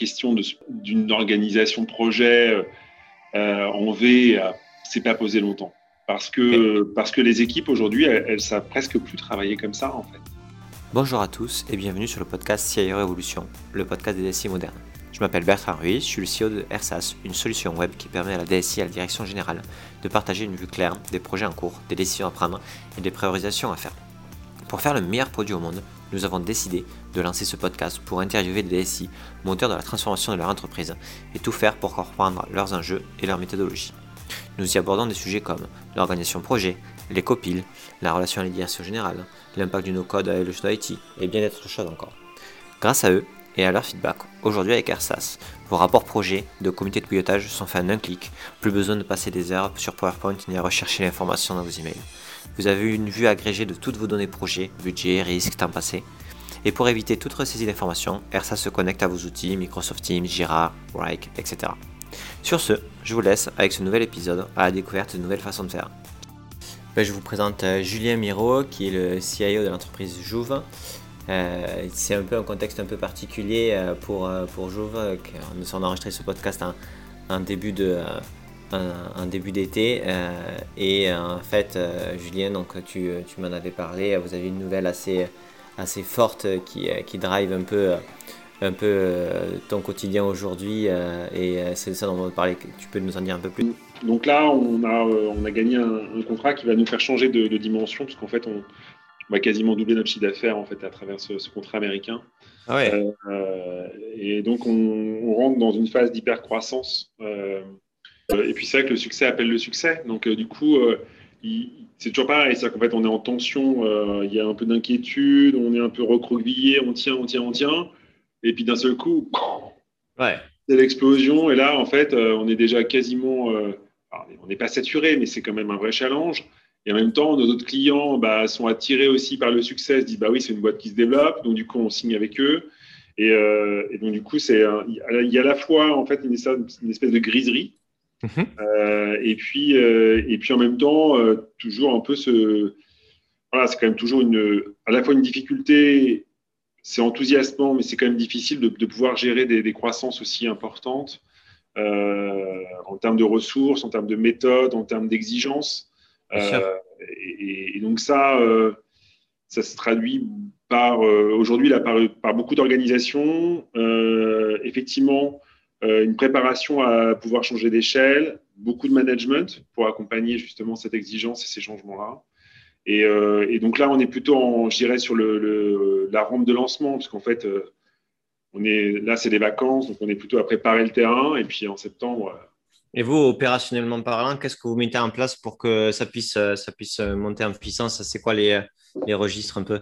question d'une organisation projet en V s'est pas posée longtemps. Parce que, parce que les équipes aujourd'hui, elles, elles savent presque plus travailler comme ça en fait. Bonjour à tous et bienvenue sur le podcast CIO Révolution, le podcast des DSI modernes. Je m'appelle Bertrand Ruiz, je suis le CEO de RSAS, une solution web qui permet à la DSI et à la direction générale de partager une vue claire des projets en cours, des décisions à prendre et des priorisations à faire. Pour faire le meilleur produit au monde, nous avons décidé de lancer ce podcast pour interviewer des DSI, moteurs de la transformation de leur entreprise, et tout faire pour comprendre leurs enjeux et leurs méthodologies. Nous y abordons des sujets comme l'organisation projet, les copiles, la relation à la direction générale, l'impact du no-code à le d'IT et bien d'autres choses encore. Grâce à eux et à leur feedback, aujourd'hui avec AirSAS, vos rapports projets de comité de pilotage sont faits en un clic, plus besoin de passer des heures sur PowerPoint ni à rechercher l'information dans vos emails. Vous avez une vue agrégée de toutes vos données projets, budget, risque, temps passé. Et pour éviter toute ressaisie d'informations, AirSAS se connecte à vos outils Microsoft Teams, Jira, Rike, etc. Sur ce, je vous laisse avec ce nouvel épisode à la découverte de nouvelles façons de faire. Ben, je vous présente euh, Julien Miro, qui est le CIO de l'entreprise Jouve. Euh, c'est un peu un contexte un peu particulier euh, pour, pour Jouve. Nous avons enregistré ce podcast en, début de un, début d'été et en fait Julien donc tu, tu m'en avais parlé vous avez une nouvelle assez assez forte qui, qui drive un peu un peu euh, ton quotidien aujourd'hui euh, et euh, c'est ça dont on va parler. Tu peux nous en dire un peu plus? Donc là, on a, on a gagné un, contrat qui va nous faire changer de, dimension parce qu'en fait, on, va quasiment doubler notre chiffre d'affaires en fait à travers ce, contrat américain. Ah ouais. et donc, on, rentre dans une phase d'hyper-croissance. Et puis, c'est vrai que le succès appelle le succès. Donc, du coup, c'est toujours pareil. C'est qu'en fait, on est en tension. Il y a un peu d'inquiétude. On est un peu recroquevillé. On tient, on tient, on tient. Et puis d'un seul coup, ouais. c'est l'explosion. Et là, en fait, euh, on est déjà quasiment. Euh, on n'est pas saturé, mais c'est quand même un vrai challenge. Et en même temps, nos autres clients bah, sont attirés aussi par le succès, se disent bah oui, c'est une boîte qui se développe, donc du coup, on signe avec eux. Et, euh, donc du coup, c'est il y a à la fois en fait une, espèce de griserie, mhm. et puis et puis en même temps toujours un peu ce voilà, c'est quand même toujours une à la fois une difficulté c'est enthousiasmant, mais c'est quand même difficile de, pouvoir gérer des, croissances aussi importantes euh, en termes de ressources, en termes de méthodes, en termes d'exigences. Euh, et, donc ça, euh, ça se traduit par aujourd'hui par, par, beaucoup d'organisations, effectivement une préparation à pouvoir changer d'échelle, beaucoup de management pour accompagner justement cette exigence et ces changements-là. Euh, et, donc là, on est plutôt, en, je dirais, sur le, la rampe de lancement, parce qu'en fait, euh, on est, là, c'est des vacances, donc on est plutôt à préparer le terrain. Et puis en septembre. Euh, et vous, opérationnellement parlant, qu'est-ce que vous mettez en place pour que ça puisse, ça puisse monter en puissance? C'est quoi les, les, registres un peu?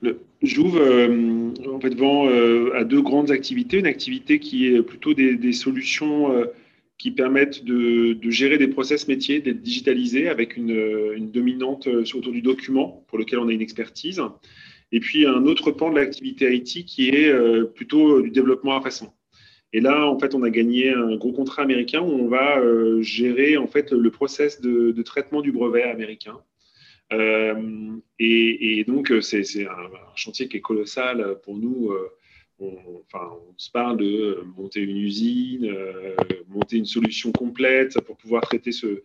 Le Jouve, en fait, vend à deux grandes activités. Une activité qui est plutôt des, solutions qui permettent de, gérer des process métiers, d'être digitalisés avec une, dominante euh, autour du document pour lequel on a une expertise. Et puis un autre pan de l'activité IT qui est euh, plutôt euh, du développement à façon. Et là, en fait, on a gagné un gros contrat américain où on va gérer en fait le process de, traitement du brevet américain. Et, donc, c'est un, chantier qui est colossal pour nous on, enfin, on se parle de monter une usine, euh, monter une solution complète pour pouvoir traiter ce,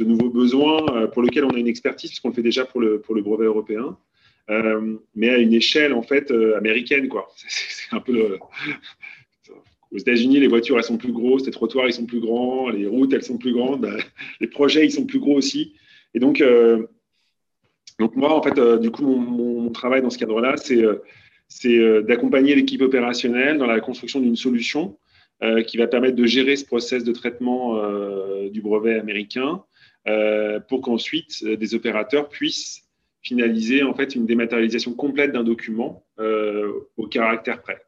nouveau besoin euh, pour lequel on a une expertise, puisqu'on le fait déjà pour le, brevet européen, euh, mais à une échelle en fait américaine. Quoi. C'est, un peu Aux États-Unis, les voitures elles sont plus grosses, les trottoirs ils sont plus grands, les routes elles sont plus grandes, les projets ils sont plus gros aussi. Et donc, donc moi en fait, du coup, mon, mon, travail dans ce cadre-là, c'est c'est euh, d'accompagner l'équipe opérationnelle dans la construction d'une solution euh, qui va permettre de gérer ce process de traitement euh, du brevet américain pour qu'ensuite des opérateurs puissent finaliser en fait une dématérialisation complète d'un document au caractère prêt.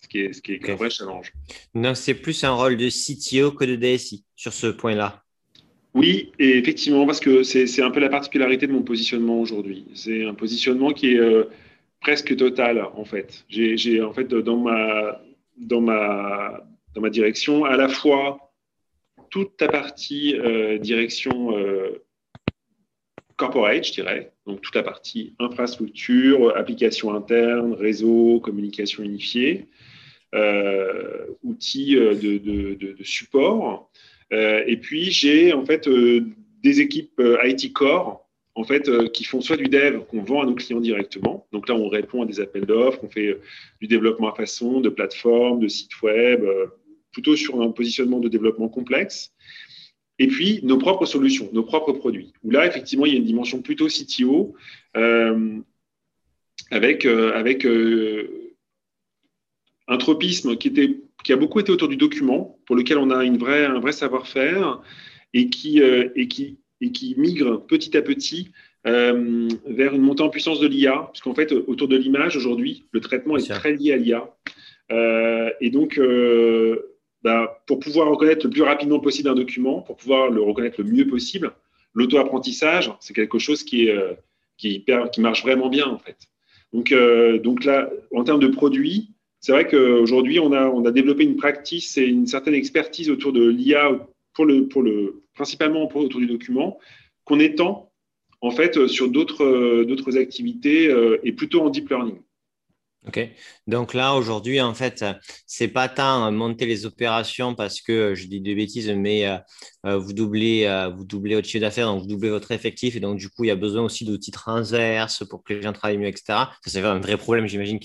Ce qui est, ce qui est un vrai challenge. Donc, c'est plus un rôle de CTO que de DSI sur ce point-là. Oui, et effectivement, parce que c'est un peu la particularité de mon positionnement aujourd'hui. C'est un positionnement qui est presque totale en fait. J'ai en fait dans ma, dans, ma, dans ma direction à la fois toute ta partie euh, direction euh, corporate, je dirais, donc toute la partie infrastructure, application interne, réseau, communication unifiée, outils de, support. Et puis j'ai en fait des équipes IT Core en fait, qui font soit du dev qu'on vend à nos clients directement. Donc là, on répond à des appels d'offres, on fait du développement à façon, de plateformes, de sites web, plutôt sur un positionnement de développement complexe. Et puis, nos propres solutions, nos propres produits. Où là, effectivement, il y a une dimension plutôt CTO euh, avec, euh, avec euh, un tropisme qui, était, qui a beaucoup été autour du document, pour lequel on a une vraie, un vrai savoir-faire et qui, et, qui, et qui migre petit à petit vers une montée en puissance de l'IA, puisqu'en fait, autour de l'image, aujourd'hui, le traitement est très lié à l'IA. et donc, bah, pour pouvoir reconnaître le plus rapidement possible un document, pour pouvoir le reconnaître le mieux possible, l'auto-apprentissage, c'est quelque chose qui, est, euh, qui, qui, marche vraiment bien, en fait. Donc, euh, donc là, en termes de produits, c'est vrai qu'aujourd'hui, on a, développé une practice et une certaine expertise autour de l'IA, pour le, principalement autour du document, qu'on étend en fait sur d'autres, d'autres activités et plutôt en deep learning. Ok. Donc là, aujourd'hui, en fait, c'est pas tant monter les opérations parce que je dis des bêtises, mais euh, euh, vous doublez, euh, vous doublez votre chiffre d'affaires, donc vous doublez votre effectif, et donc du coup, il y a besoin aussi d'outils transverses pour que les gens travaillent mieux, etc. Ça, c'est un vrai problème, j'imagine.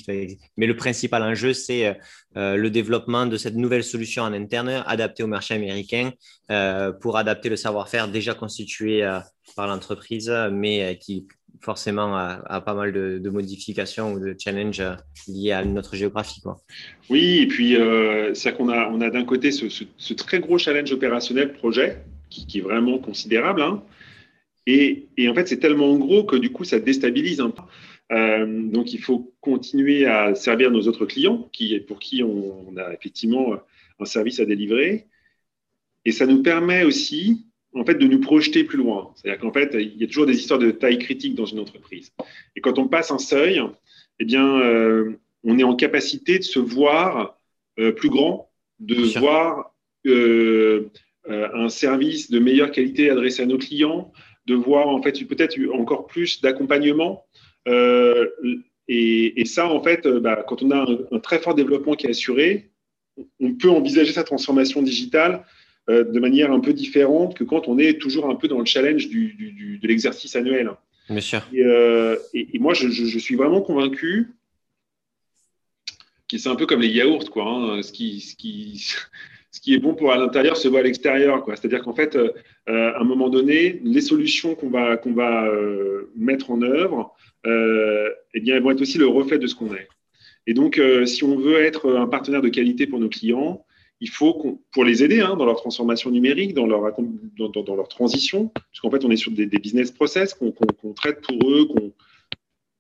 Mais le principal enjeu, c'est le développement de cette nouvelle solution en interne adaptée au marché américain pour adapter le savoir-faire déjà constitué par l'entreprise, mais qui forcément à, pas mal de, modifications ou de challenges euh, liés à notre géographie. Oui, et puis euh, c'est qu'on a, on a d'un côté ce, très gros challenge opérationnel projet qui, est vraiment considérable. Hein. et, en fait, c'est tellement gros que du coup, ça déstabilise un peu. Euh, donc, il faut continuer à servir nos autres clients qui, pour qui on a effectivement un service à délivrer. Et ça nous permet aussi en fait, de nous projeter plus loin. C'est-à-dire qu'en fait, il y a toujours des histoires de taille critique dans une entreprise. Et quand on passe un seuil, eh bien, euh, on est en capacité de se voir euh, plus grand, de voir euh, un service de meilleure qualité adressé à nos clients, de voir en fait peut-être encore plus d'accompagnement. Et, ça, en fait, bah, quand on a un, un, très fort développement qui est assuré, on peut envisager sa transformation digitale euh, de manière un peu différente que quand on est toujours un peu dans le challenge du, de l'exercice annuel. Bien sûr. Et, euh, moi, je, suis vraiment convaincu que c'est un peu comme les yaourts, quoi. Hein. ce, qui, ce, qui, ce qui est bon pour à l'intérieur se voit à l'extérieur, quoi. C'est-à-dire qu'en fait, euh, à un moment donné, les solutions qu'on va, qu'on va mettre en œuvre, eh bien, elles vont être aussi le reflet de ce qu'on est. Et donc, si on veut être un partenaire de qualité pour nos clients, il faut pour les aider hein, dans leur transformation numérique, dans leur, dans, dans, leur transition, puisqu'en fait, on est sur des, business process qu'on traite pour eux,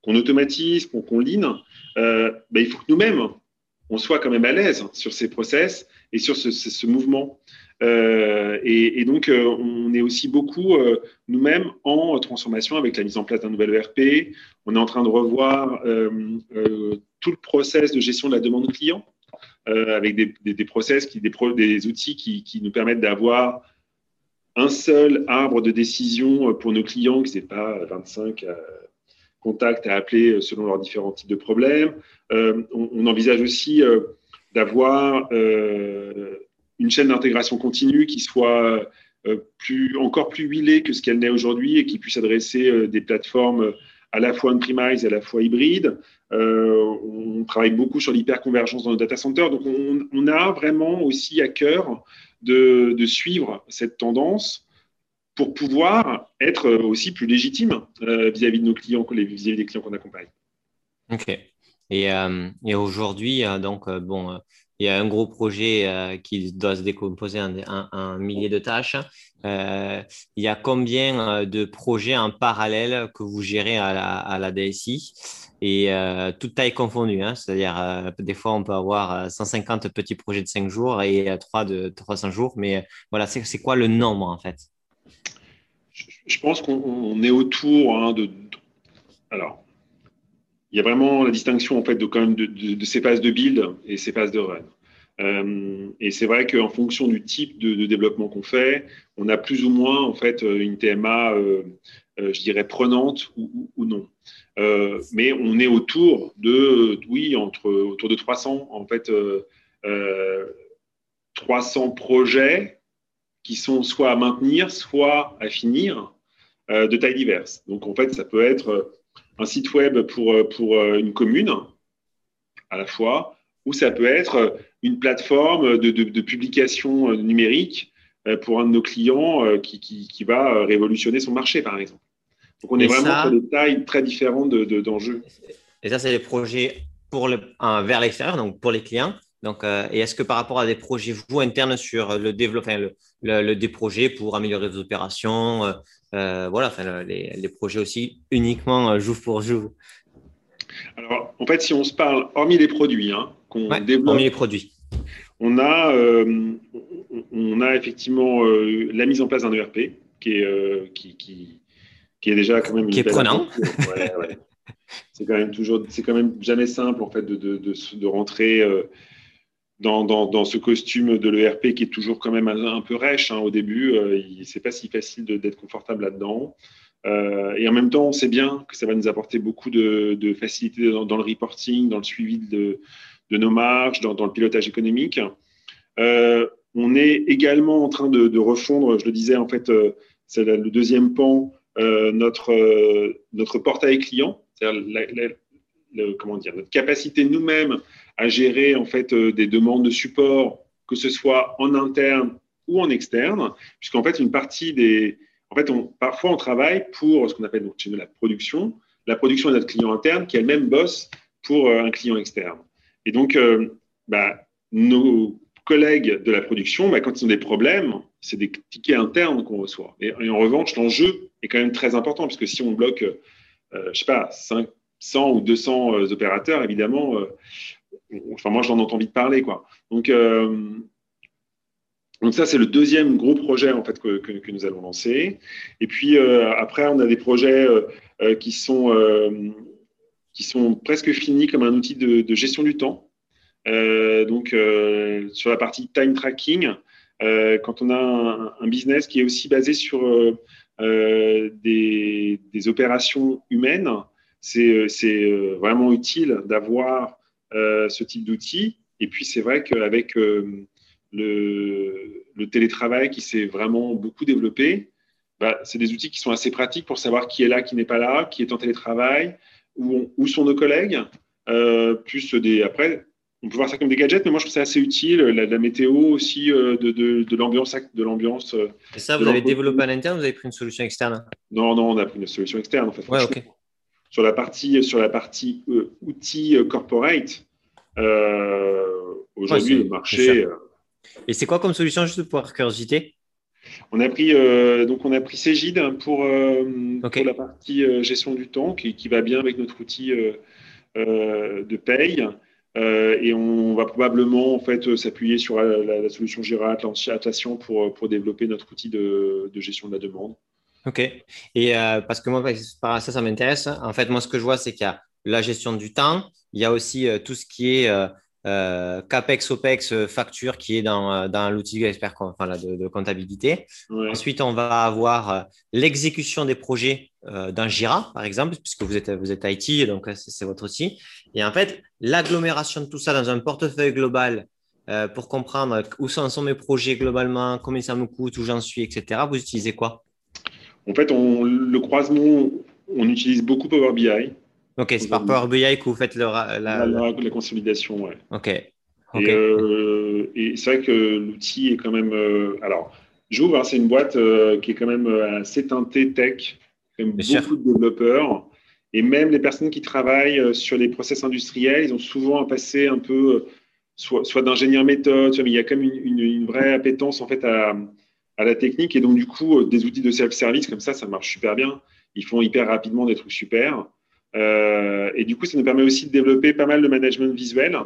qu'on automatise, qu'on qu lean, euh, ben, il faut que nous-mêmes, on soit quand même à l'aise sur ces process et sur ce, ce, mouvement. Euh, et, donc, euh, on est aussi beaucoup nous-mêmes en transformation avec la mise en place d'un nouvel ERP. On est en train de revoir tout le process de gestion de la demande client. Euh, avec des, process, qui, des, outils qui, nous permettent d'avoir un seul arbre de décision pour nos clients, ce n'est pas 25 euh, contacts à appeler selon leurs différents types de problèmes. Euh, on, envisage aussi d'avoir une chaîne d'intégration continue qui soit encore plus huilée que ce qu'elle n'est aujourd'hui et qui puisse adresser des plateformes à la fois on-premise et à la fois hybride. Euh, on travaille beaucoup sur l'hyperconvergence dans nos data centers. Donc, on, a vraiment aussi à cœur de, suivre cette tendance pour pouvoir être aussi plus légitime euh, vis-à-vis de nos clients, vis-à-vis des clients qu'on accompagne. OK. Et, euh, et aujourd'hui, donc, bon, il y a un gros projet euh, qui doit se décomposer en, un millier de tâches. Euh, il y a combien euh, de projets en parallèle que vous gérez à la, à la DSI et toute taille confondue hein? C'est-à-dire, des fois, on peut avoir 150 petits projets de 5 jours et 3 de 300 jours. Mais voilà, c'est quoi le nombre en fait? Je pense qu'on est autour hein, de. Alors, il y a vraiment la distinction en fait de, quand même de, ces phases de build et ces phases de run. Euh, et c'est vrai qu'en fonction du type de, développement qu'on fait, on a plus ou moins en fait une TMA euh, je dirais, prenante ou, non. mais on est autour de, oui, entre, autour de 300, en fait, 300 projets qui sont soit à maintenir, soit à finir, de taille diverse. Donc, en fait, ça peut être un site web pour, pour une commune, à la fois, ou ça peut être une plateforme de, publication numérique euh, pour un de nos clients euh, qui, va euh, révolutionner son marché, par exemple. Donc, on est vraiment sur des tailles très différentes d'enjeux. et ça, c'est des projets pour le, vers l'extérieur, donc pour les clients. Donc, et est-ce que par rapport à des projets, vous, internes sur le développement, le, des projets pour améliorer vos opérations, voilà, enfin, les, les, projets aussi uniquement jour pour jour? Alors, en fait, si on se parle, hormis les produits, hein, qu'on développe. les produits. On a, euh, on a effectivement euh, la mise en place d'un ERP qui est, euh, qui, qui, qui, est déjà quand même. Qui est prenant. C'est quand même toujours, c'est quand même jamais simple en fait de, de, de, rentrer dans, ce costume de l'ERP qui est toujours quand même un, peu rêche hein, au début. c'est pas si facile d'être confortable là-dedans. et en même temps, on sait bien que ça va nous apporter beaucoup de, de facilité dans, le reporting, dans le suivi de, de nos marges, dans, le pilotage économique. Euh, on est également en train de, refondre, je le disais, en fait, euh, c'est le deuxième pan, euh, notre, notre portail client, notre capacité nous-mêmes à gérer en fait des demandes de support, que ce soit en interne ou en externe, puisqu'en fait une partie des, en fait, parfois on travaille pour ce qu'on appelle donc la production, la production de notre client interne qui elle-même bosse pour un client externe. Et donc, euh, bah, nos collègues de la production, bah, quand ils ont des problèmes, c'est des tickets internes qu'on reçoit. Et, en revanche, l'enjeu est quand même très important, parce que si on bloque, euh, je sais pas, 500 ou 200 euh, opérateurs, évidemment, enfin moi, j'en entends vite parler. Quoi. Donc, donc ça, c'est le deuxième gros projet en fait que, que, nous allons lancer. Et puis après, on a des projets qui sont qui sont presque finis comme un outil de, gestion du temps. Euh, donc, euh, sur la partie time tracking, euh, quand on a un, business qui est aussi basé sur des, opérations humaines, c'est vraiment utile d'avoir ce type d'outil. Et puis, c'est vrai qu'avec le, le, télétravail qui s'est vraiment beaucoup développé, bah, c'est des outils qui sont assez pratiques pour savoir qui est là, qui n'est pas là, qui est en télétravail, où, sont nos collègues, euh, plus des. Après, on peut voir ça comme des gadgets, mais moi je trouve ça assez utile. La, météo aussi, euh, de, l'ambiance. De l'ambiance euh, Et ça, vous avez développé à l'interne ou vous avez pris une solution externe? Non, non, on a pris une solution externe en fait. Ouais. Sur la partie, sur la partie outils corporate, aujourd'hui, le marché. Et c'est quoi comme solution, juste pour curiosité? On a pris, euh, donc on a pris Cégide pour, euh, pour la partie euh, gestion du temps qui, qui, va bien avec notre outil de paye. et on va probablement en fait s'appuyer sur la, solution Jira Atlassian pour, pour développer notre outil de, de gestion de la demande. Ok. Et parce que moi, par ça, ça m'intéresse. En fait, moi, ce que je vois, c'est qu'il y a la gestion du temps. Il y a aussi tout ce qui est euh, CAPEX, OPEX, euh, facture qui est dans, euh, dans l'outil expert enfin, de, comptabilité. Ensuite, on va avoir l'exécution des projets dans Jira, par exemple, puisque vous êtes, vous êtes IT, donc c'est votre outil. Et en fait, l'agglomération de tout ça dans un portefeuille global pour comprendre où sont mes projets globalement, combien ça me coûte, où j'en suis, etc. Vous utilisez quoi? En fait, on, le croisement, on utilise beaucoup Power BI. Ok, c'est par Power BI que vous faites la, la, consolidation, ouais. Ok. Euh, et, c'est vrai que l'outil est quand même. Euh, alors, j'ouvre, hein, c'est une boîte euh, qui est quand même assez teintée tech, comme beaucoup de développeurs. Et même les personnes qui travaillent sur les process industriels, ils ont souvent un passé un peu, soit, soit d'ingénieur méthode, mais il y a quand même une, une, vraie appétence en fait à, à, la technique. Et donc, du coup, des outils de self-service comme ça, ça marche super bien. Ils font hyper rapidement des trucs super. Euh, et du coup, ça nous permet aussi de développer pas mal de management visuel.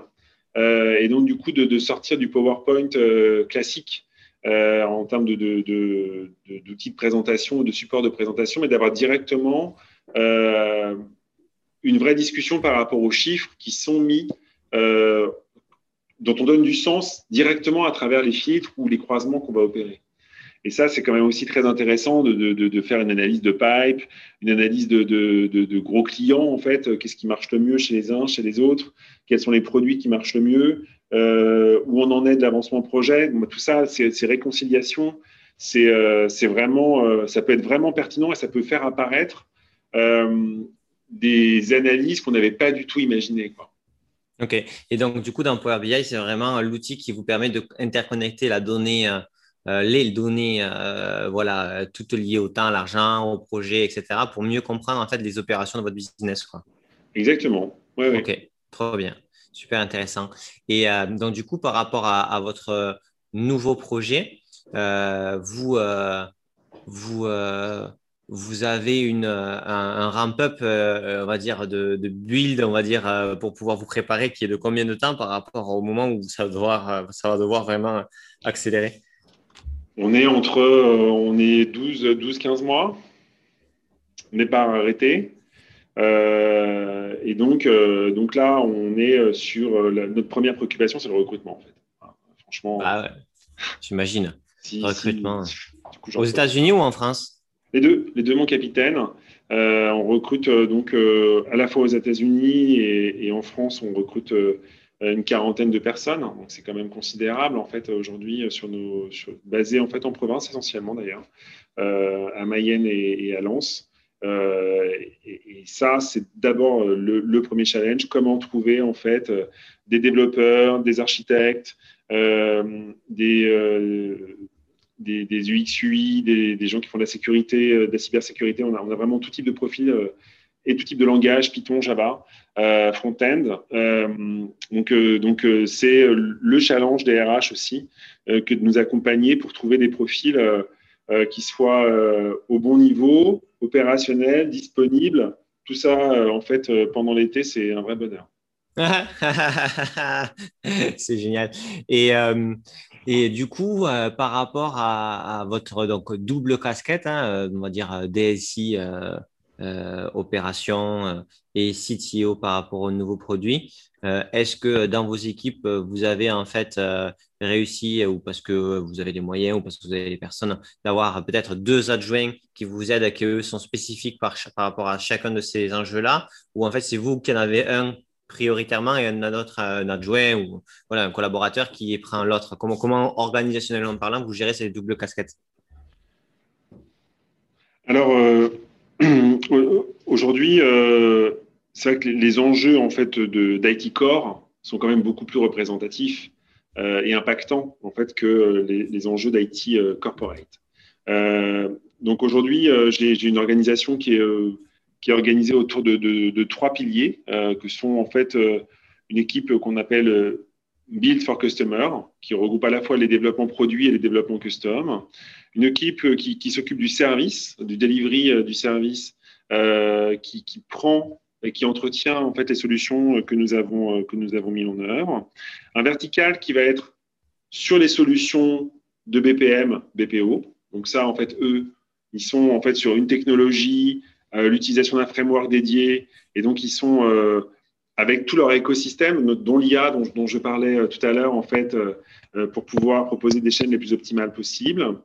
Euh, et donc, du coup, de, sortir du PowerPoint euh, classique en termes d'outils de, de, présentation, de support de présentation, mais d'avoir directement une vraie discussion par rapport aux chiffres qui sont mis, dont on donne du sens directement à travers les filtres ou les croisements qu'on va opérer. Et ça, c'est quand même aussi très intéressant de, de, de, faire une analyse de pipe, une analyse de, de gros clients, en fait. Qu'est-ce qui marche le mieux chez les uns, chez les autres Quels sont les produits qui marchent le mieux euh, Où on en est de l'avancement projet Tout ça, ces, réconciliations, c'est euh, vraiment, euh, ça peut être vraiment pertinent et ça peut faire apparaître euh, des analyses qu'on n'avait pas du tout imaginées. OK. Et donc, du coup, dans Power BI, c'est vraiment l'outil qui vous permet d'interconnecter la donnée euh, les données, euh, voilà, toutes liées au temps, à l'argent, au projet, etc., pour mieux comprendre en fait les opérations de votre business. Quoi. Exactement. Ouais, ok, trop bien, super intéressant. Et euh, donc du coup, par rapport à, votre nouveau projet, vous, vous, vous avez une, un, ramp-up, on va dire, de, build, on va dire, pour pouvoir vous préparer, qui est de combien de temps par rapport au moment où ça ça va devoir vraiment accélérer? On est entre euh, on est 12, 12, 15 mois. On n'est pas arrêté. Euh, et donc, euh, donc là, on est sur notre première préoccupation, c'est le recrutement en fait. franchement. Ah ouais. J'imagine. recrutement. Aux États-Unis ou en France? Les deux, les deux, mon capitaine. on recrute donc à la fois aux États-Unis et, et, en France, on recrute une quarantaine de personnes. Donc c'est quand même considérable en fait aujourd'hui sur nos basé en fait en province essentiellement d'ailleurs, euh, à Mayenne et, à Lens. Euh, et, ça, c'est d'abord le, premier challenge comment trouver en fait des développeurs, des architectes, des, des, des, des, gens qui font de la sécurité, de la cybersécurité. On a, on a vraiment tout type de profil et tout type de langage, Python, Java, euh, front-end. Euh, donc, euh, donc c'est le challenge des RH aussi, que de nous accompagner pour trouver des profils qui soient au bon niveau, opérationnels, disponibles. Tout ça, en fait, pendant l'été, c'est un vrai bonheur. c'est génial. Et, et du coup, par rapport à, votre donc, double casquette, hein, on va dire DSI euh, opération euh, et CTO par rapport aux nouveaux produits. Euh, est-ce que dans vos équipes, vous avez en fait réussi, ou parce que vous avez les moyens, ou parce que vous avez les personnes, d'avoir peut-être deux adjoints qui vous aident, qui eux sont spécifiques par, rapport à chacun de ces enjeux-là, ou en fait c'est vous qui en avez un prioritairement et un autre un adjoint ou voilà, un collaborateur qui prend l'autre? Comment, comment organisationnellement parlant, vous gérez ces doubles casquettes? Alors, Aujourd'hui, euh, c'est vrai que les enjeux en fait d'IT Core sont quand même beaucoup plus représentatifs euh, et impactants en fait que les, enjeux d'IT euh, corporate. donc aujourd'hui, j'ai une organisation qui est, qui est organisée autour de, de trois piliers, que sont en fait une équipe qu'on appelle Build for Customer, qui regroupe à la fois les développements produits et les développements custom. Une équipe qui, qui s'occupe du service, du delivery du service euh, qui, prend et qui entretient en fait les solutions que nous avons euh, que nous avons mis en œuvre. Un vertical qui va être sur les solutions de BPM, BPO. Donc ça, en fait, eux, ils sont en fait sur une technologie, euh, l'utilisation d'un framework dédié, et donc ils sont avec tout leur écosystème, dont l'IA dont, dont, je parlais tout à l'heure, en fait, pour pouvoir proposer des chaînes les plus optimales possibles.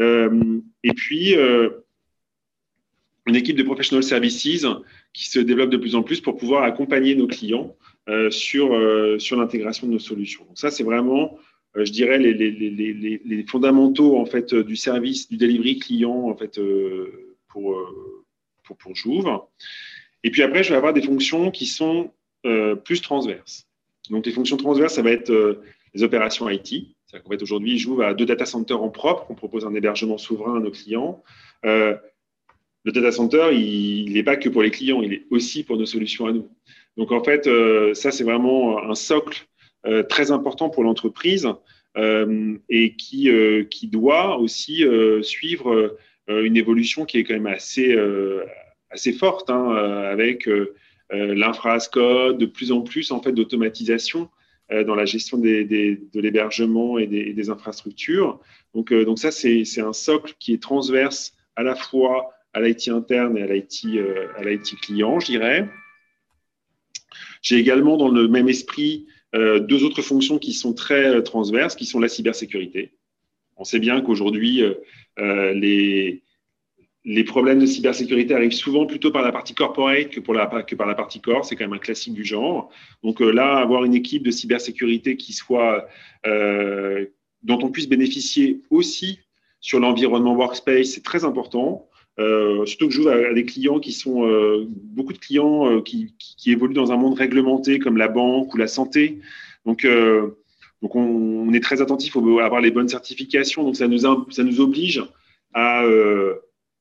Et puis, une équipe de professional services qui se développe de plus en plus pour pouvoir accompagner nos clients euh, sur, euh, sur l'intégration de nos solutions. Donc ça, c'est vraiment, euh, je dirais, les, les, les, les, fondamentaux en fait, du service, du delivery client en fait, pour, pour, pour Jouve. Et puis après, je vais avoir des fonctions qui sont plus transverses. Donc les fonctions transverses, ça va être les opérations IT. C'est-à-dire qu'en fait, aujourd'hui, Jouve a deux data centers en propre. On propose un hébergement souverain à nos clients le data center, il n'est pas que pour les clients, il est aussi pour nos solutions à nous. Donc en fait, euh, ça c'est vraiment un socle euh, très important pour l'entreprise euh, et qui, doit aussi suivre une évolution qui est quand même assez, assez forte hein, avec l'infra code, de plus en plus en fait d'automatisation dans la gestion de l'hébergement et des, infrastructures. Donc, donc ça c'est un socle qui est transverse à la fois à l'IT interne et à l'IT euh, client, je dirais. J'ai également dans le même esprit euh, deux autres fonctions qui sont très euh, transverses, qui sont la cybersécurité. On sait bien qu'aujourd'hui, les, les problèmes de cybersécurité arrivent souvent plutôt par la partie corporate que, par la partie core. C'est quand même un classique du genre. Donc là, avoir une équipe de cybersécurité qui soit, dont on puisse bénéficier aussi sur l'environnement workspace, c'est très important. Euh, surtout que je joue à, des clients qui sont euh, beaucoup de clients euh, qui, qui, évoluent dans un monde réglementé comme la banque ou la santé. Donc, donc on, est très attentif à avoir les bonnes certifications. Donc ça nous, ça nous oblige à,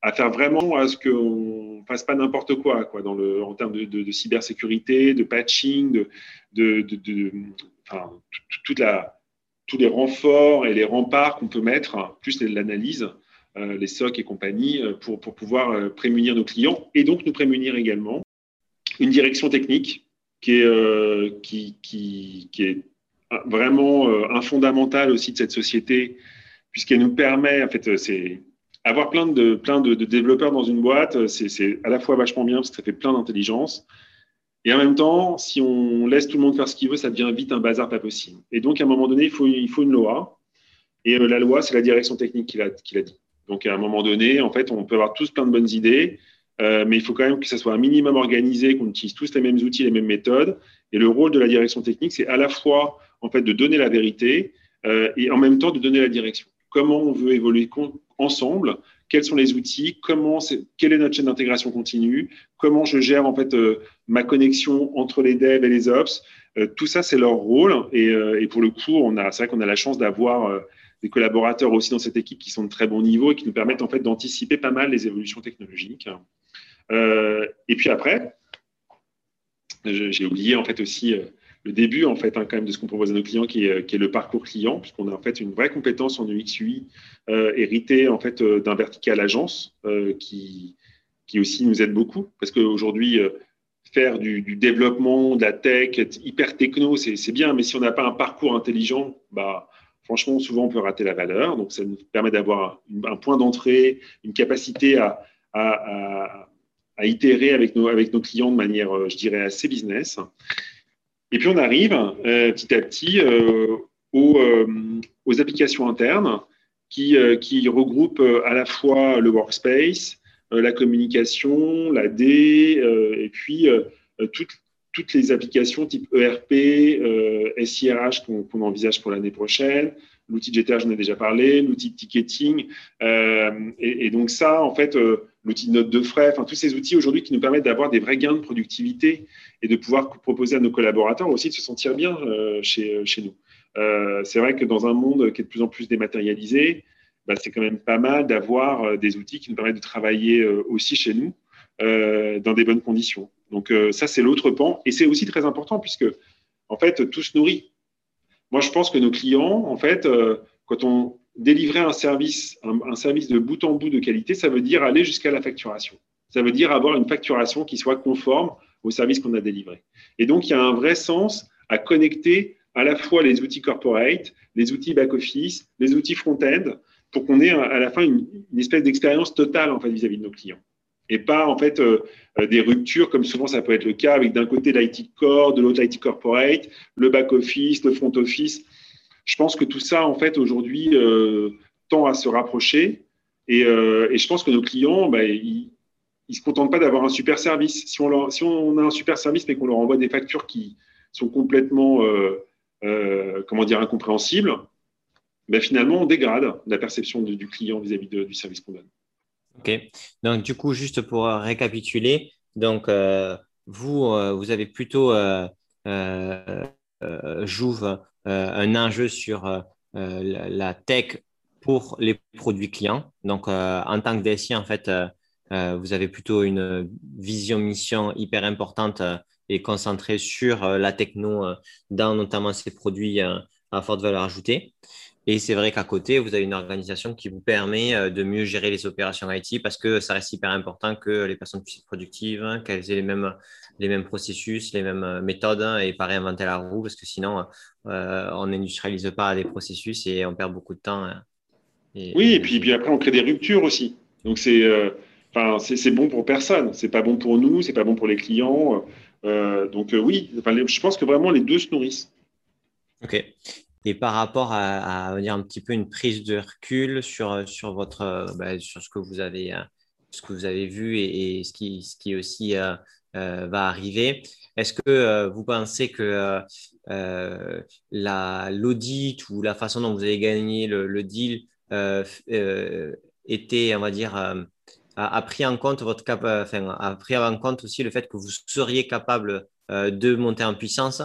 à faire vraiment à ce qu'on fasse pas n'importe quoi, quoi dans le, en termes de, cybersécurité, de patching, de, de, enfin, toute la, tous les renforts et les remparts qu'on peut mettre, plus l'analyse, euh, les SOC et compagnie, euh, pour, pour pouvoir euh, prémunir nos clients et donc nous prémunir également. Une direction technique qui est, qui, qui, qui est vraiment un fondamental aussi de cette société, puisqu'elle nous permet, en fait, c'est avoir plein de, plein de, développeurs dans une boîte, c'est à la fois vachement bien parce que ça fait plein d'intelligence, et en même temps, si on laisse tout le monde faire ce qu'il veut, ça devient vite un bazar pas possible. Et donc, à un moment donné, il faut, il faut une loi. Et euh, la loi, c'est la direction technique qui l'a dit. Donc, à un moment donné, en fait, on peut avoir tous plein de bonnes idées, euh, mais il faut quand même que ça soit un minimum organisé, qu'on utilise tous les mêmes outils, les mêmes méthodes. Et le rôle de la direction technique, c'est à la fois, en fait, de donner la vérité euh, et en même temps de donner la direction. Comment on veut évoluer ensemble quels sont les outils, comment quelle est notre chaîne d'intégration continue, comment je gère en fait euh, ma connexion entre les devs et les ops. Euh, tout ça, c'est leur rôle. Euh, et, pour le coup, c'est vrai qu'on a la chance d'avoir des collaborateurs aussi dans cette équipe qui sont de très bon niveau et qui nous permettent en fait d'anticiper pas mal les évolutions technologiques. et puis après, j'ai oublié en fait aussi le début en fait hein, quand même de ce qu'on propose à nos clients qui est, qui est le parcours client puisqu'on a en fait une vraie compétence en UX UI euh, héritée en fait euh, d'un vertical agence euh, qui qui aussi nous aide beaucoup parce qu'aujourd'hui faire du, développement de la tech être hyper techno c'est bien mais si on n'a pas un parcours intelligent bah franchement souvent on peut rater la valeur donc ça nous permet d'avoir un point d'entrée une capacité à, à, à, à itérer avec nos, avec nos clients de manière, je dirais, assez business. Et puis on arrive euh, petit à petit euh, euh, aux, applications internes qui, regroupent à la fois le workspace, la communication, la D, et puis toutes les applications type ERP, SIRH qu'on envisage pour l'année prochaine, l'outil de GTH, j'en ai déjà parlé, l'outil de ticketing. et, donc ça, en fait, l'outil de note de frais, enfin tous ces outils aujourd'hui qui nous permettent d'avoir des vrais gains de productivité et de pouvoir proposer à nos collaborateurs aussi de se sentir bien euh, chez, euh, chez nous. Euh, c'est vrai que dans un monde qui est de plus en plus dématérialisé, bah, c'est quand même pas mal d'avoir des outils qui nous permettent de travailler aussi chez nous dans des bonnes conditions. Donc ça, c'est l'autre pan. Et c'est aussi très important puisque, en fait, tout se nourrit. Moi, je pense que nos clients, en fait, quand on délivrait un service, un, un, service de bout en bout de qualité, ça veut dire aller jusqu'à la facturation. Ça veut dire avoir une facturation qui soit conforme au service qu'on a délivré. Et donc, il y a un vrai sens à connecter à la fois les outils corporate, les outils back-office, les outils front-end, pour qu'on ait à la fin une, espèce d'expérience totale en fait, vis-à-vis de nos clients. Et pas en fait euh, euh, des ruptures comme souvent ça peut être le cas avec d'un côté l'IT core, de l'autre l'IT corporate, le back-office, le front-office. Je pense que tout ça en fait aujourd'hui euh, tend à se rapprocher. Et, je pense que nos clients, bah, ils, ils se contentent pas d'avoir un super service. Si on, a un super service mais qu'on leur envoie des factures qui sont complètement, comment dire, incompréhensibles, ben finalement, on dégrade la perception du client vis-à-vis du service qu'on donne. Ok. Donc, du coup, juste pour récapituler, donc, euh, vous, vous avez plutôt, j'ouvre un enjeu sur la tech pour les produits clients. Donc, en tant que DSI, en fait, euh, vous avez plutôt une vision mission hyper importante euh, et concentrée sur euh, la techno dans notamment ces produits à forte valeur ajoutée. Et c'est vrai qu'à côté, vous avez une organisation qui vous permet de mieux gérer les opérations IT parce que ça reste hyper important que les personnes puissent être productives, hein, qu'elles aient les mêmes, les mêmes processus, les mêmes méthodes hein, et pas réinventer la roue parce que sinon, on n'industrialise pas des processus et on perd beaucoup de temps. Hein. oui, et puis, puis, après, on crée des ruptures aussi. Donc, c'est c'est bon pour personne. C'est pas bon pour nous, c'est pas bon pour les clients. Euh, donc euh, oui, je pense que vraiment les deux se nourrissent. Ok. Et par rapport à, à, dire un petit peu une prise de recul sur, sur, votre, bah, sur ce, que vous avez, ce que vous avez vu et, ce, qui, ce qui aussi va arriver, est-ce que vous pensez que l'audit ou la façon dont vous avez gagné le, deal était, on va dire, a, pris en compte votre cap, euh, enfin, a pris en compte aussi le fait que vous seriez capable euh, de monter en puissance,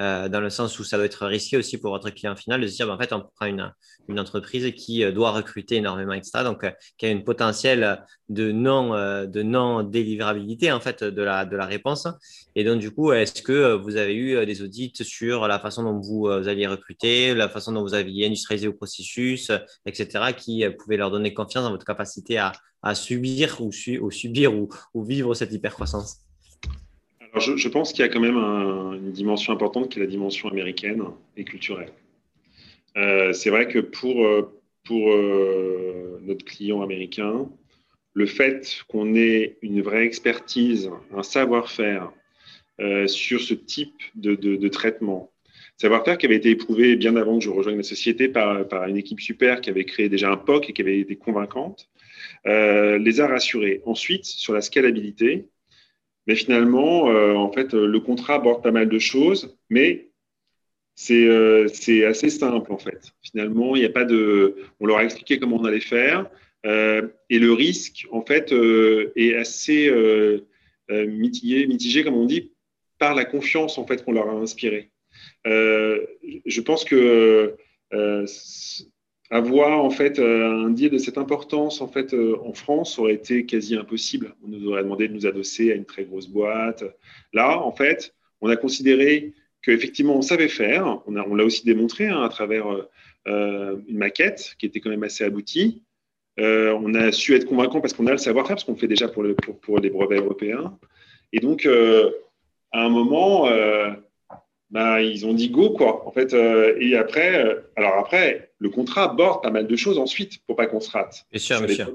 euh, dans le sens où ça doit être risqué aussi pour votre client final de se dire, ben, en fait, on prend une, une entreprise qui doit recruter énormément, etc. Donc, qui a une potentiel de non, de non délivrabilité en fait de la, de la réponse. Et donc, du coup, est-ce que vous avez eu des audits sur la façon dont vous, alliez recruter, la façon dont vous aviez industrialisé le processus, etc., qui pouvaient leur donner confiance dans votre capacité à, à subir ou, subir ou, vivre cette hypercroissance? Alors, je, pense qu'il y a quand même une dimension importante qui est la dimension américaine et culturelle. Euh, c'est vrai que pour, euh, pour euh, notre client américain, le fait qu'on ait une vraie expertise, un savoir-faire sur ce type de, de traitement, savoir-faire qui avait été éprouvé bien avant que je rejoigne la société par, par, une équipe super qui avait créé déjà un POC et qui avait été convaincante, les a rassurés. Ensuite, sur la scalabilité, mais finalement, euh, en fait, le contrat aborde pas mal de choses, mais c'est euh, assez simple en fait. Finalement, il n'y a pas de. On leur a expliqué comment on allait faire, et le risque, en fait, est assez mitigé, mitigé, comme on dit, par la confiance en fait qu'on leur a inspirée. je pense que avoir en fait euh, un deal de cette importance en fait euh, en France aurait été quasi impossible. On nous aurait demandé de nous adosser à une très grosse boîte. Là, en fait, on a considéré qu'effectivement on savait faire. On l'a aussi démontré hein, à travers euh, une maquette qui était quand même assez aboutie. on a su être convaincant parce qu'on a le savoir-faire, parce qu'on le fait déjà pour, les brevets européens. Et donc, à un moment, bah, ils ont dit go, quoi. En fait, euh, et après, euh, alors après, le contrat aborde pas mal de choses ensuite pour pas qu'on se rate. Bien sûr, bien sûr.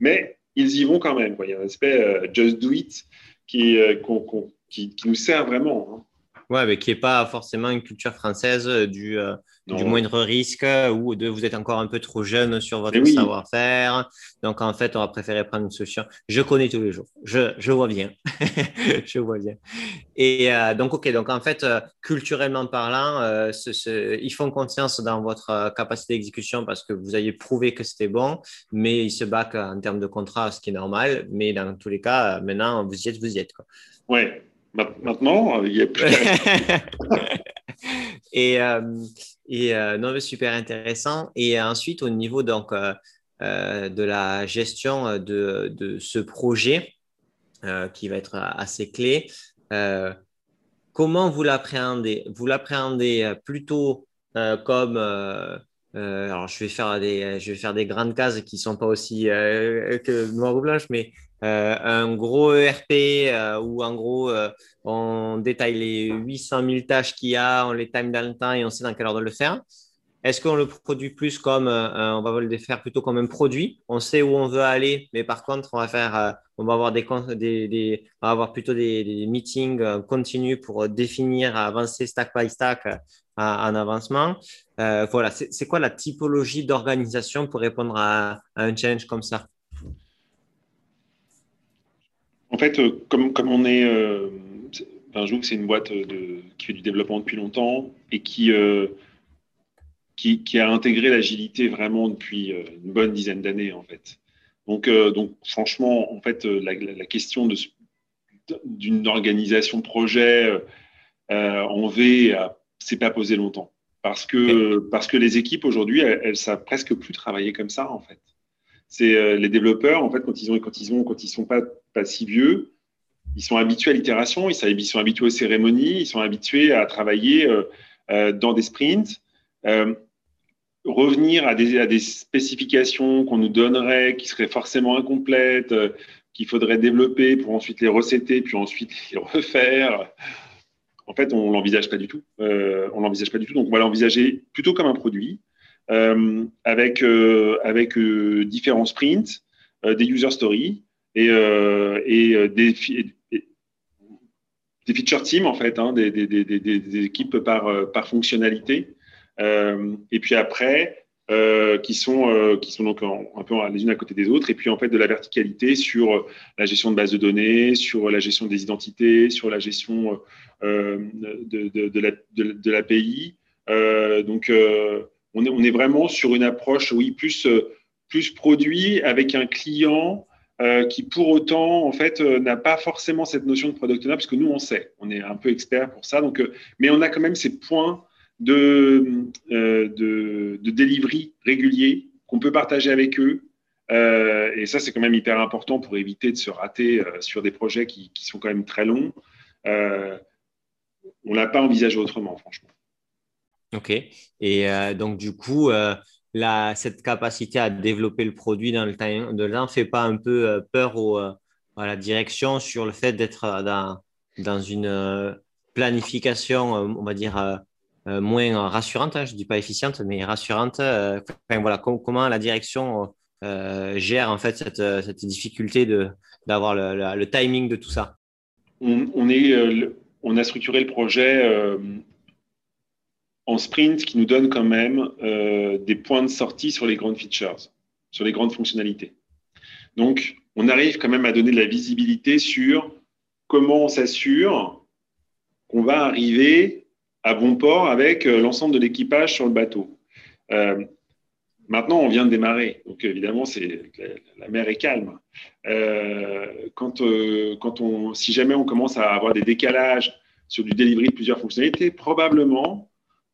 Mais ils y vont quand même. Quoi. Il y a un aspect euh, just do it qui, qui, qui, nous sert vraiment. Hein. Ouais, mais qui n'est pas forcément une culture française euh, du, euh, du moindre risque ou de vous êtes encore un peu trop jeune sur votre savoir-faire. Donc, en fait, on va préférer prendre une solution. Je connais tous les jours. Je, je vois bien. je vois bien. Et euh, donc, OK. Donc, en fait, culturellement parlant, ils font confiance dans votre capacité d'exécution parce que vous avez prouvé que c'était bon, mais ils se battent en termes de contrat, ce qui est normal. Mais dans tous les cas, maintenant, vous y êtes, vous y êtes. Oui, Maintenant, il n'y a plus. et euh, et euh, non, super intéressant. Et ensuite, au niveau donc, euh, de la gestion de, de ce projet, qui va être assez clé, comment vous l'appréhendez? Vous l'appréhendez plutôt comme alors, je vais faire des, je vais faire des grandes cases qui sont pas aussi que noir ou blanche, mais euh, un gros ERP euh, où en gros euh, on détaille les 800 000 tâches qu'il y a, on les time dans le temps et on sait dans quelle ordre de le faire. Est-ce qu'on le produit plus comme, on va le faire plutôt comme un produit? On sait où on veut aller, mais par contre, on va faire, on va avoir des, on va avoir plutôt des, meetings continus pour définir, avancer stack by stack en avancement. voilà, c'est quoi la typologie d'organisation pour répondre à un challenge comme ça? En fait, euh, comme, comme on est. Euh, c'est une boîte de, qui fait du développement depuis longtemps et qui, euh, qui, qui, a intégré l'agilité vraiment depuis euh, une bonne dizaine d'années, en fait. Donc, donc, franchement, en fait, la, la question d'une organisation projet en V s'est pas posée longtemps. Parce que, parce que les équipes aujourd'hui, elles, elles savent presque plus travailler comme ça, en fait c'est euh, les développeurs, en fait, quand ils ont, quand ils ont, quand ils sont pas, pas si vieux, ils sont habitués à l'itération, ils sont habitués aux cérémonies, ils sont habitués à travailler euh, euh, dans des sprints. revenir à des, spécifications qu'on nous donnerait, qui seraient forcément incomplètes, qu'il faudrait développer pour ensuite les recéter, puis ensuite les refaire. En fait, on l'envisage pas du tout. on l'envisage pas du tout. Donc, on va l'envisager plutôt comme un produit euh, avec, euh, avec euh, différents sprints, des user stories et, et des, feature teams, en fait, hein, des, équipes par, par fonctionnalité. et puis après, qui sont qui sont donc un peu les unes à côté des autres et puis en fait de la verticalité sur la gestion de bases de données sur la gestion des identités sur la gestion de, de, de, l'API donc on est, on est vraiment sur une approche oui plus plus produit avec un client euh, qui pour autant en fait euh, n'a pas forcément cette notion de product owner parce que nous on sait, on est un peu expert pour ça. Donc, euh, mais on a quand même ces points de de, de delivery réguliers qu'on peut partager avec eux. et ça c'est quand même hyper important pour éviter de se rater sur des projets qui, sont quand même très longs. on l'a pas envisagé autrement, franchement. Ok. Et donc du coup cette capacité à développer le produit dans le temps de fait pas un peu euh, peur euh, à la direction sur le fait d'être euh, dans, une planification, on va dire, moins rassurante, hein, je ne dis pas efficiente, mais rassurante. voilà, comment la direction gère en fait cette, cette difficulté d'avoir le, timing de tout ça? On a structuré le projet en sprint qui nous donne quand même euh, des points de sortie sur les grandes features, sur les grandes fonctionnalités. Donc, on arrive quand même à donner de la visibilité sur comment on s'assure qu'on va arriver à bon port avec euh, l'ensemble de l'équipage sur le bateau. Euh, maintenant, on vient de démarrer, donc évidemment, c'est la, mer est calme. quand, quand on, si jamais on commence à avoir des décalages sur du delivery de plusieurs fonctionnalités, probablement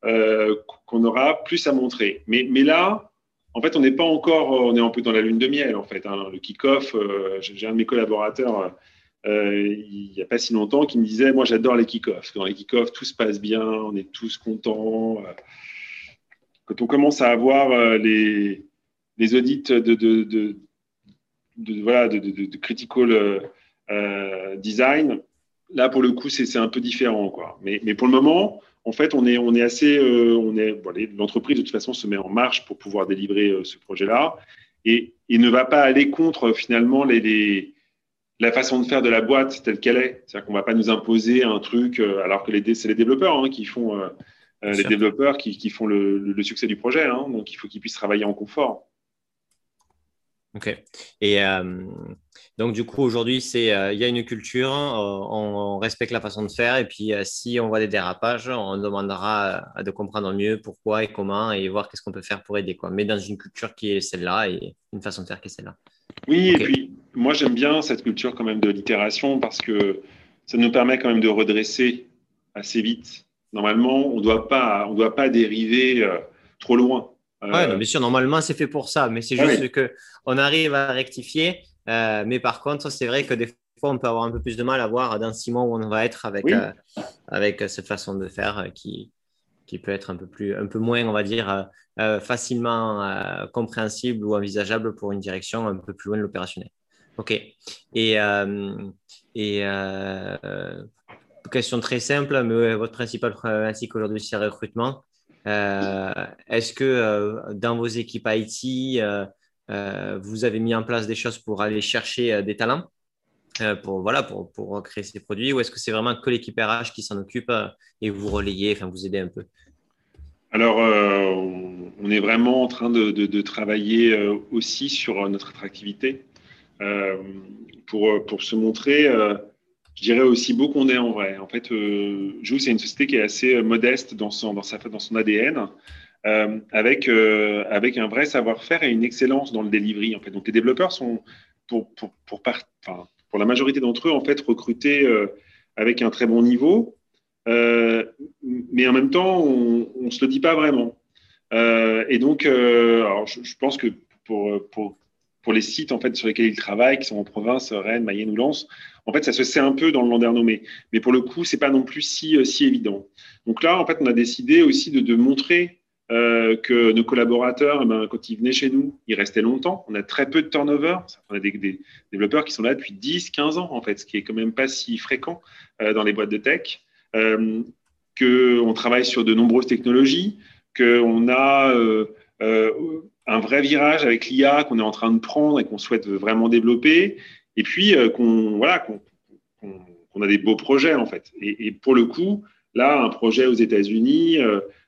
euh, qu'on aura plus à montrer. Mais, là, en fait, on n'est pas encore, on est un peu dans la lune de miel, en fait. Hein. Le kick-off, euh, j'ai un de mes collaborateurs euh, il n'y a pas si longtemps qui me disait, moi j'adore les kick-offs. Dans les kick-offs, tout se passe bien, on est tous contents. Quand on commence à avoir les, audits de, voilà, de, critical design, là pour le coup, c'est un peu différent. Quoi. Mais pour le moment, en fait, on est, on est assez, euh, on est, l'entreprise de toute façon se met en marche pour pouvoir délivrer euh, ce projet-là et, il ne va pas aller contre finalement les, la façon de faire de la boîte telle qu'elle est. C'est-à-dire qu'on ne va pas nous imposer un truc, euh, alors que c'est les développeurs hein, qui font, les développeurs qui, font le, succès du projet. Hein. donc, il faut qu'ils puissent travailler en confort. Ok. Et donc, du coup, aujourd'hui, c'est euh, il y a une culture, euh, on, respecte la façon de faire, et puis euh, si on voit des dérapages, on demandera de comprendre mieux pourquoi et comment, et voir qu'est-ce qu'on peut faire pour aider. Quoi. Mais dans une culture qui est celle-là, et une façon de faire qui est celle-là. Oui, et puis moi, j'aime bien cette culture quand même de l'itération, parce que ça nous permet quand même de redresser assez vite. Normalement, on ne doit pas dériver trop loin. Oui, bien sûr, normalement, c'est fait pour ça, mais c'est ah juste qu'on que arrive à rectifier euh, mais par contre, c'est vrai que des fois, on peut avoir un peu plus de mal à voir dans six mois où on va être avec, euh, avec cette façon de faire euh, qui, qui peut être un peu, plus, un peu moins, on va dire, facilement compréhensible ou envisageable pour une direction un peu plus loin de l'opérationnel. OK. Et, et question très simple, mais votre principale problématique aujourd'hui, c'est le recrutement. Est-ce que dans vos équipes IT, euh, vous avez mis en place des choses pour aller chercher euh, des talents euh, pour, voilà, pour, pour créer ces produits ou est-ce que c'est vraiment que l'équipe RH qui s'en occupe et vous relayez, enfin vous aidez un peu? Alors, on est vraiment en train de, de, travailler aussi sur notre attractivité. Pour, pour se montrer, je dirais, aussi beau qu'on est en vrai. En fait, Jou, c'est une société qui est assez modeste dans son, dans son ADN. Euh, avec, euh, avec un vrai savoir-faire et une excellence dans le delivery. En fait. Donc les développeurs sont, pour, pour, pour, pour la majorité d'entre eux, en fait, recrutés euh, avec un très bon niveau, mais en même temps, on ne se le dit pas vraiment. et donc, alors, je, je, pense que pour, pour, pour les sites en fait, sur lesquels ils travaillent, qui sont en province, Rennes, Mayenne ou Lens, en fait, ça se sait un peu dans le Landerneau, mais, mais pour le coup, c'est pas non plus si, si évident. Donc là, en fait, on a décidé aussi de, de montrer euh, que nos collaborateurs, eh ben, quand ils venaient chez nous, ils restaient longtemps. On a très peu de turnover. On a des, développeurs qui sont là depuis 10, 15 ans, en fait, ce qui est quand même pas si fréquent euh, dans les boîtes de tech. Euh, qu'on travaille sur de nombreuses technologies, qu'on a euh, un vrai virage avec l'IA qu'on est en train de prendre et qu'on souhaite vraiment développer. Et puis, qu'on voilà, qu'on a des beaux projets, en fait. Et, pour le coup, là, un projet aux États-Unis,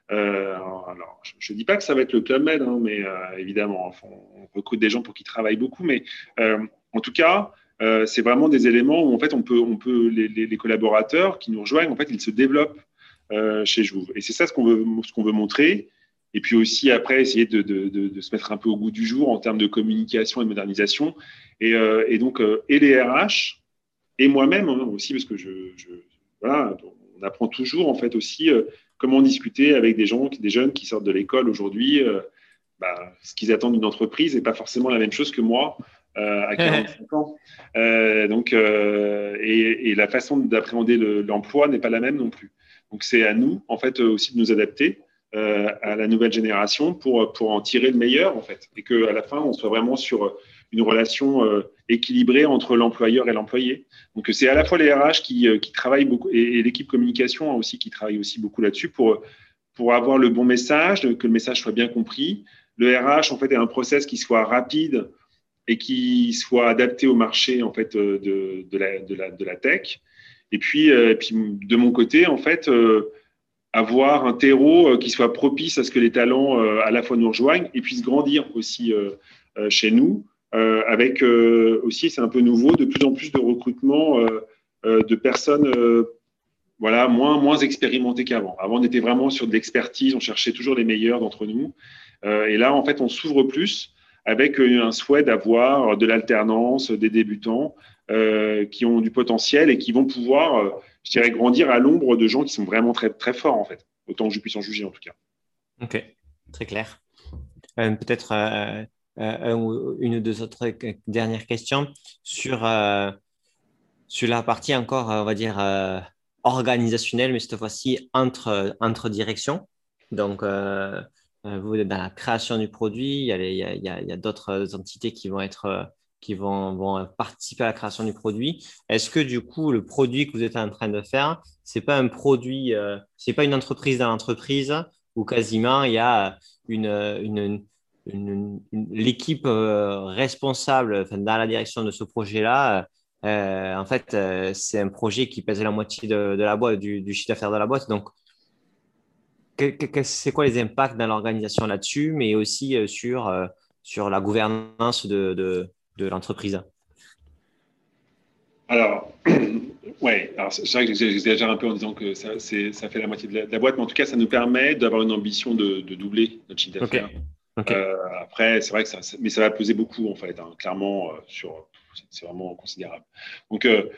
alors, je ne dis pas que ça va être le Club Med, hein, mais évidemment, on recrute des gens pour qui travaillent beaucoup, mais en tout cas, c'est vraiment des éléments où en fait on peut les, les, collaborateurs qui nous rejoignent, en fait, ils se développent chez Jouve. Et c'est ça ce qu'on veut, ce qu'on veut montrer. Et puis aussi, après, essayer de, de, de, se mettre un peu au goût du jour en termes de communication et de modernisation. Et, euh, et donc, euh, et les RH, et moi-même hein, aussi, parce que je, je, voilà, on apprend toujours, en fait, aussi euh, comment discuter avec des gens, des jeunes qui sortent de l'école aujourd'hui. Bah, ce qu'ils attendent d'une entreprise n'est pas forcément la même chose que moi à 45 ans. donc, et, et, la façon d'appréhender l'emploi n'est pas la même non plus. Donc, c'est à nous, en fait, aussi de nous adapter. Euh, à la nouvelle génération pour, pour en tirer le meilleur, en fait. Et qu'à la fin, on soit vraiment sur une relation euh, équilibrée entre l'employeur et l'employé. Donc, c'est à la fois les RH qui, euh, qui travaillent beaucoup et, l'équipe communication aussi qui travaille aussi beaucoup là-dessus pour, pour avoir le bon message, que le message soit bien compris. Le RH, en fait, est un process qui soit rapide et qui soit adapté au marché, en fait, de, de, la, de la, tech. Et puis, et puis, de mon côté, en fait, avoir un terreau euh, qui soit propice à ce que les talents euh, à la fois nous rejoignent et puissent grandir aussi euh, chez nous. avec aussi, c'est un peu nouveau, de plus en plus de recrutement de personnes voilà, moins, moins expérimentées qu'avant. Avant, on était vraiment sur de l'expertise, on cherchait toujours les meilleurs d'entre nous. et là, en fait, on s'ouvre plus avec un souhait d'avoir de l'alternance, des débutants qui ont du potentiel et qui vont pouvoir je dirais, grandir à l'ombre de gens qui sont vraiment très, forts, en fait. Autant que je puisse en juger, en tout cas. Ok, très clair. Euh, peut-être euh, euh, une ou deux autres dernières questions sur, sur la partie encore, on va dire, organisationnelle, mais cette fois-ci entre, entre directions. Donc, vous dans la création du produit, il y a d'autres entités qui vont être qui vont, participer à la création du produit. Est-ce que du coup, le produit que vous êtes en train de faire, c'est pas un produit, euh, c'est pas une entreprise dans l'entreprise où quasiment il y a une, une, l'équipe euh, responsable dans la direction de ce projet-là. Euh, en fait, c'est un projet qui pèse la moitié de la boîte, du, du chiffre d'affaires de la boîte. Donc, c'est quoi les impacts dans l'organisation là-dessus, mais aussi sur, sur la gouvernance de, de, de l'entreprise Alors, ouais, alors c'est vrai que j'exagère un peu en disant que ça, ça fait la moitié de la, boîte, mais en tout cas, ça nous permet d'avoir une ambition de, doubler notre chiffre d'affaires. Euh, après, c'est vrai que ça, mais ça va peser beaucoup, en fait, hein, clairement, euh, sur, c'est vraiment considérable. Donc, euh,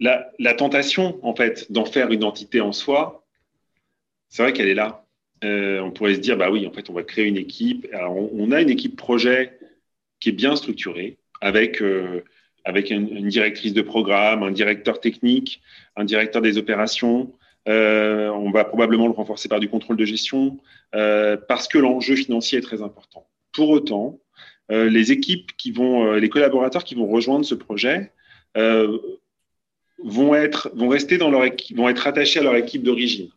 la, la, tentation, en fait, d'en faire une entité en soi, c'est vrai qu'elle est là. on pourrait se dire, bah oui, en fait, on va créer une équipe. Alors, on a une équipe projet qui est bien structurée, avec, euh, avec une, directrice de programme, un directeur technique, un directeur des opérations. Euh, on va probablement le renforcer par du contrôle de gestion euh, parce que l'enjeu financier est très important. Pour autant, les équipes qui vont, les collaborateurs qui vont rejoindre ce projet vont, être, vont rester dans leur équipe, vont être attachés à leur équipe d'origine.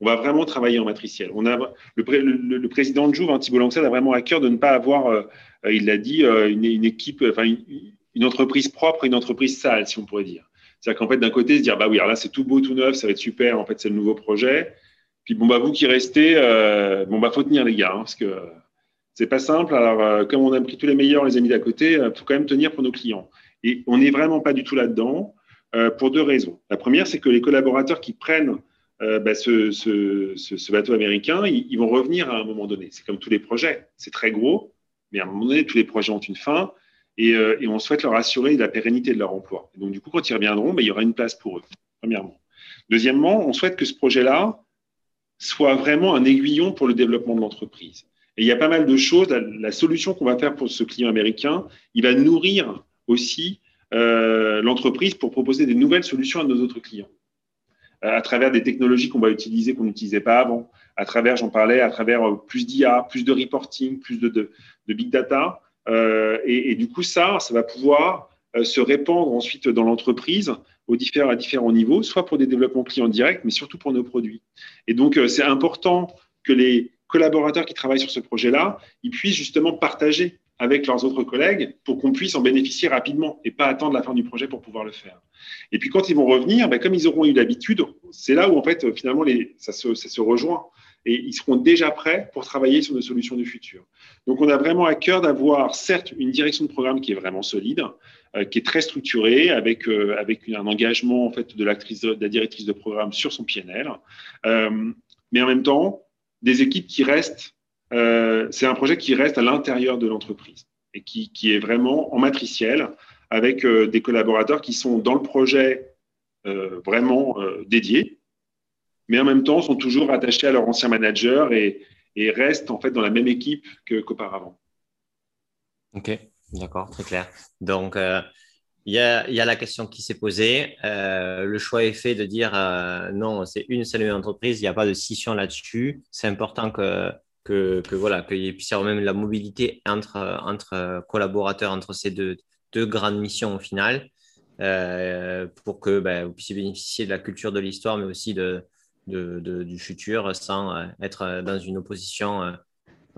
On va vraiment travailler en matriciel. On a, le, président de Jouve, hein, Thibault Lancet, a vraiment à cœur de ne pas avoir euh, il l'a dit, euh, une, équipe, enfin une, entreprise propre et une entreprise sale, si on pourrait dire. C'est-à-dire qu'en fait, d'un côté, se dire, bah oui, alors là, c'est tout beau, tout neuf, ça va être super, en fait, c'est le nouveau projet. Puis bon, bah vous qui restez, euh, bon, bah faut tenir les gars, hein, parce que c'est pas simple. Alors, comme on a pris tous les meilleurs, les amis d'à côté, il faut quand même tenir pour nos clients. Et on n'est vraiment pas du tout là-dedans pour deux raisons. La première, c'est que les collaborateurs qui prennent bah, ce, ce, bateau américain, ils, vont revenir à un moment donné. C'est comme tous les projets, c'est très gros. Mais à un moment donné, tous les projets ont une fin et, euh, et on souhaite leur assurer la pérennité de leur emploi. donc, du coup, quand ils reviendront, ben, il y aura une place pour eux, premièrement. Deuxièmement, on souhaite que ce projet-là soit vraiment un aiguillon pour le développement de l'entreprise. Et il y a pas mal de choses. La, solution qu'on va faire pour ce client américain, il va nourrir aussi euh, l'entreprise pour proposer des nouvelles solutions à nos autres clients euh, à travers des technologies qu'on va utiliser qu'on n'utilisait pas avant, à travers, j'en parlais, à travers euh, plus d'IA, plus de reporting, plus de, big data. Euh, et, du coup, ça, ça va pouvoir euh, se répandre ensuite dans l'entreprise différents, à différents niveaux, soit pour des développements clients directs, mais surtout pour nos produits. Et donc, euh, c'est important que les collaborateurs qui travaillent sur ce projet-là, ils puissent justement partager avec leurs autres collègues pour qu'on puisse en bénéficier rapidement et pas attendre la fin du projet pour pouvoir le faire. Et puis quand ils vont revenir, ben, comme ils auront eu l'habitude, c'est là où en fait finalement ça, se, rejoint et ils seront déjà prêts pour travailler sur nos solutions du futur. Donc, on a vraiment à cœur d'avoir, certes, une direction de programme qui est vraiment solide, euh, qui est très structurée, avec, euh, avec un engagement en fait, de la directrice de programme sur son PNL, euh, mais en même temps, des équipes qui restent, c'est un projet qui reste à l'intérieur de l'entreprise et qui, qui, est vraiment en matriciel, avec des collaborateurs qui sont dans le projet vraiment dédiés, mais en même temps sont toujours attachés à leur ancien manager et, restent en fait dans la même équipe qu'auparavant. ok, d'accord, très clair. Donc, euh, il y, a, la question qui s'est posée. Euh, le choix est fait de dire euh, non, c'est une seule entreprise, il n'y a pas de scission là-dessus. C'est important que, que, que voilà, qu'il puisse y avoir même la mobilité entre, entre collaborateurs, entre ces deux, deux grandes missions au final, pour que ben, vous puissiez bénéficier de la culture de l'histoire, mais aussi de, du futur sans euh, être euh, dans une opposition euh,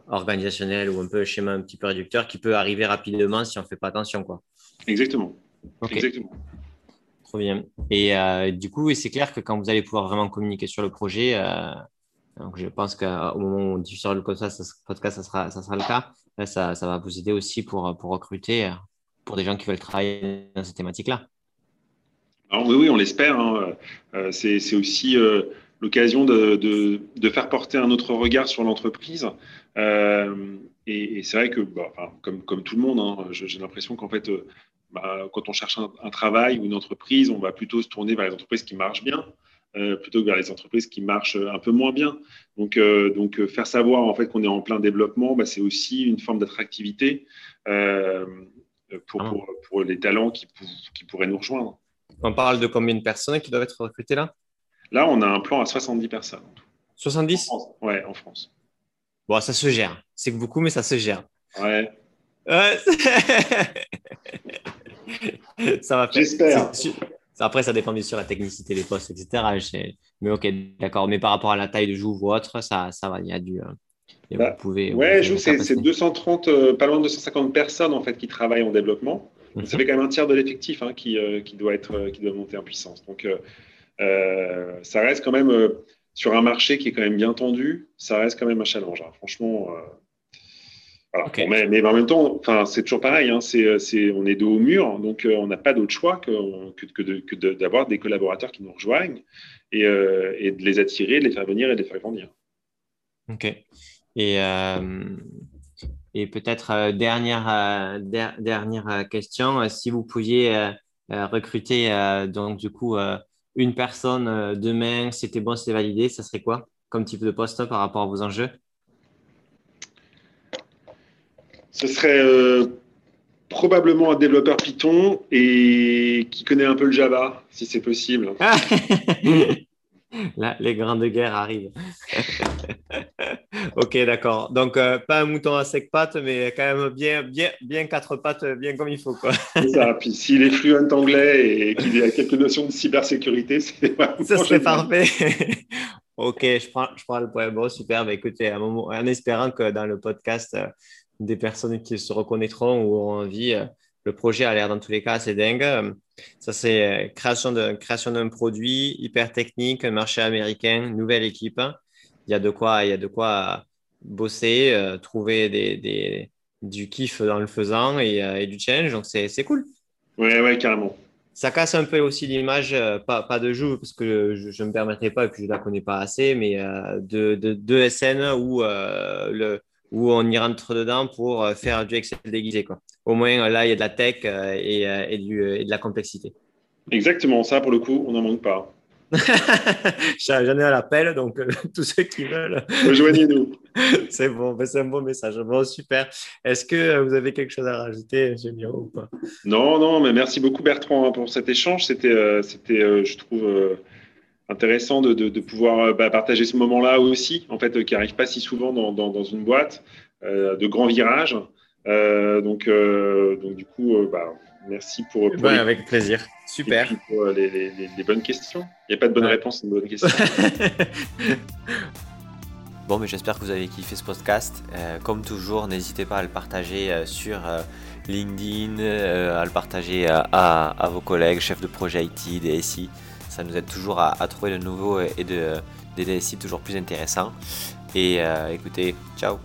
organisationnelle ou un peu schéma un petit peu réducteur qui peut arriver rapidement si on ne fait pas attention. Quoi. Exactement. Exactement. Trop bien. Et du coup, c'est clair que quand vous allez pouvoir vraiment communiquer sur le projet, donc je pense qu'au moment où on diffusera le podcast, ça, sera, ça sera le cas. ça, ça, va vous aider aussi pour, pour recruter pour des gens qui veulent travailler dans cette thématique-là. oui, oui, on l'espère. Hein. c'est aussi l'occasion de, de, faire porter un autre regard sur l'entreprise. Euh, et, c'est vrai que, bah, comme, comme, tout le monde, hein, j'ai l'impression qu'en fait, euh, bah, quand on cherche un, travail ou une entreprise, on va plutôt se tourner vers les entreprises qui marchent bien. Euh, plutôt que vers les entreprises qui marchent un peu moins bien. Donc, donc faire savoir en fait qu'on est en plein développement, bah, c'est aussi une forme d'attractivité pour, ah. pour, pour, les talents qui, qui pourraient nous rejoindre. On parle de combien de personnes qui doivent être recrutées là? Là, on a un plan à 70 personnes. 70 Oui, en France. Bon, ça se gère. C'est beaucoup, mais ça se gère. Ouais. ça va faire. J'espère. Après, ça dépend bien sûr de la technicité des postes, etc. Mais ok, d'accord. Mais par rapport à la taille de joue ou autre, ça, ça va. Il y a du. Euh, bah, vous pouvez, ouais, joue, c'est 230, euh, pas loin de 250 personnes en fait qui travaillent en développement. Ça mhm. fait quand même un tiers de l'effectif hein, qui, euh, qui, doit être, qui doit monter en puissance. Donc, euh, ça reste quand même sur un marché qui est quand même bien tendu, ça reste quand même un challenge. Hein. Franchement, euh, mais, en même temps, enfin, c'est toujours pareil. Hein. c'est, on est dos au mur, donc on n'a pas d'autre choix que, que, d'avoir des collaborateurs qui nous rejoignent et, et, de les attirer, de les faire venir et de les faire grandir. Ok. Et, et peut-être dernière, dernière question, si vous pouviez recruter donc du coup une personne euh, demain, c'était bon, c'était validé, ça serait quoi comme type de poste par rapport à vos enjeux? Ce serait euh, probablement un développeur Python et qui connaît un peu le Java, si c'est possible. Là, les grandes guerres arrivent. ok, d'accord. Donc, euh, pas un mouton à sec pattes, mais quand même bien, bien, bien quatre pattes, bien comme il faut. Quoi. ça. Puis s'il est fluent anglais et qu'il a quelques notions de cybersécurité, c'est Ça serait parfait. ok, je prends, je prends le point. Bon, super. Bah, écoutez, en espérant que dans le podcast, euh, des personnes qui se reconnaîtront ou auront envie, euh, le projet a l'air dans tous les cas assez dingue. Ça, c'est création d'un création produit hyper technique, un marché américain, nouvelle équipe. Il y a de quoi, il y a de quoi bosser, euh, trouver des, des, du kiff dans le faisant et, euh, et du change. Donc, c'est cool. Oui, ouais, carrément. Ça casse un peu aussi l'image, euh, pas, pas, de jeu, parce que je ne me permettrai pas, et puis je ne la connais pas assez, mais de, de, de, SN où, le, où on y rentre dedans pour faire du Excel déguisé. Quoi au moins là, il y a de la tech euh, et, euh, et, du, et, de la complexité. Exactement, ça pour le coup, on n'en manque pas. J'en ai à l'appel, donc euh, tous ceux qui veulent. Rejoignez-nous. c'est bon, ben, c'est un bon message. Bon, super. Est-ce que vous avez quelque chose à rajouter, Génial ou pas? Non, non, mais merci beaucoup Bertrand hein, pour cet échange. C'était, c'était je trouve, intéressant de, de, pouvoir bah, partager ce moment-là aussi, en fait, qui n'arrive pas si souvent dans, dans, dans une boîte, de grands virages. Euh, donc, euh, donc, du coup, euh, bah, merci pour. pour Avec plaisir. Super. Pour les, les, bonnes questions. Il n'y a pas de bonne réponse, c'est une bonne question. Bon, mais j'espère que vous avez kiffé ce podcast. comme toujours, n'hésitez pas à le partager sur LinkedIn, à le partager à, à, vos collègues, chefs de projet IT, DSI ça nous aide toujours à, trouver de nouveaux et de, des DSI toujours plus intéressants. Et euh, écoutez, ciao